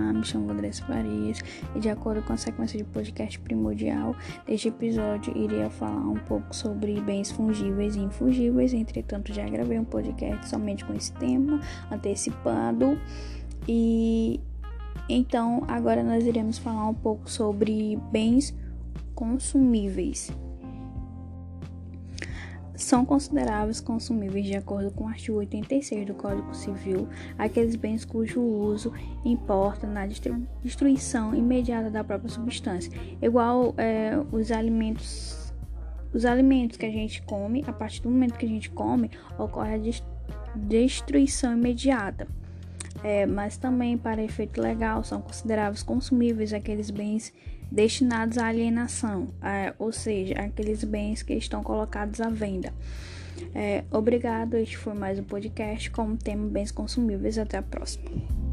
me chamo Andressa Farias e, de acordo com a sequência de podcast primordial, deste episódio iria falar um pouco sobre bens fungíveis e infungíveis. Entretanto, já gravei um podcast somente com esse tema, antecipado. E então, agora nós iremos falar um pouco sobre bens consumíveis são consideráveis consumíveis de acordo com o artigo 86 do Código Civil aqueles bens cujo uso importa na destruição imediata da própria substância, igual é, os alimentos os alimentos que a gente come, a partir do momento que a gente come, ocorre a destruição imediata. É, mas também, para efeito legal, são consideráveis consumíveis aqueles bens destinados à alienação, é, ou seja, aqueles bens que estão colocados à venda. É, obrigado, este foi mais um podcast com o tema bens consumíveis. Até a próxima.